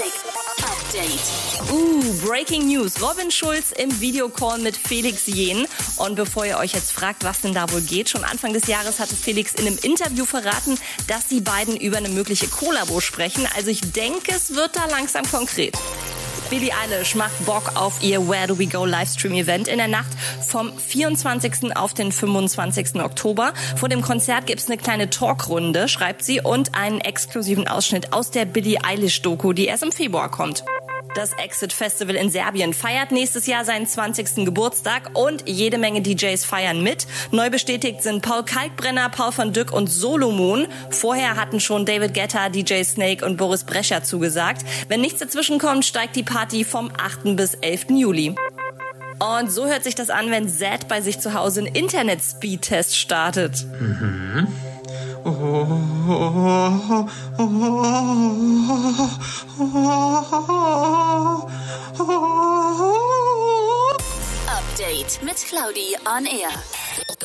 Update. Uh, Breaking News. Robin Schulz im Videocall mit Felix Jen. Und bevor ihr euch jetzt fragt, was denn da wohl geht, schon Anfang des Jahres hatte Felix in einem Interview verraten, dass die beiden über eine mögliche Kollabo sprechen. Also ich denke, es wird da langsam konkret. Billie Eilish macht Bock auf ihr Where Do We Go Livestream-Event in der Nacht vom 24. auf den 25. Oktober. Vor dem Konzert gibt's eine kleine Talkrunde, schreibt sie, und einen exklusiven Ausschnitt aus der Billie Eilish-Doku, die erst im Februar kommt. Das Exit Festival in Serbien feiert nächstes Jahr seinen 20. Geburtstag und jede Menge DJs feiern mit. Neu bestätigt sind Paul Kalkbrenner, Paul van Dyck und Solomon. Vorher hatten schon David Guetta, DJ Snake und Boris Brecher zugesagt. Wenn nichts dazwischen kommt, steigt die Party vom 8. bis 11. Juli. Und so hört sich das an, wenn Zed bei sich zu Hause einen Internet-Speed-Test startet. Mhm. Update mit Claudi on Air.